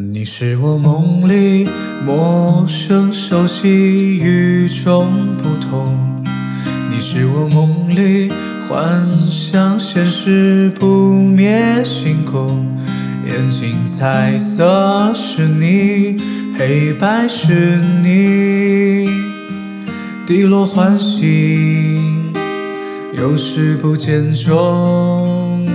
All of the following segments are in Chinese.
你是我梦里陌生熟悉与众不同，你是我梦里幻想现实不灭星空，眼睛彩色是你，黑白是你，滴落欢喜，有时不见踪。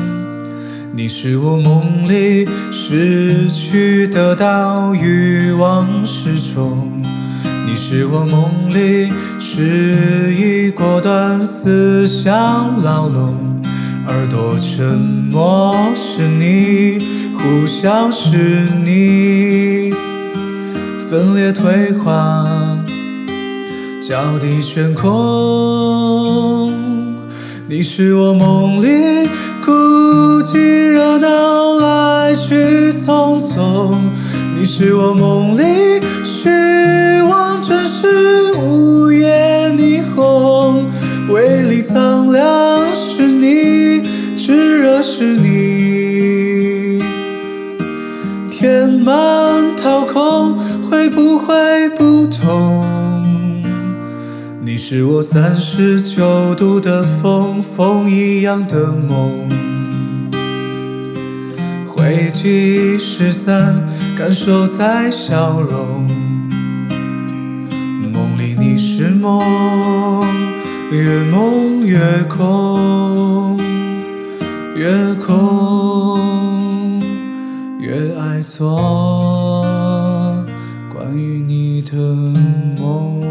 你是我梦里失去得到欲望失重，你是我梦里迟疑果断思想牢笼，耳朵沉默是你，呼啸是你，分裂退化，脚底悬空，你是我梦里。孤寂热闹，来去匆匆。你是我梦里虚妄，真实午夜霓虹。微里苍凉是你，炙热是你。填满掏空，会不会不同？你是我三十九度的风，风一样的梦。回忆失散，感受在消融。梦里你是梦，越梦越空，越空越爱错。关于你的梦。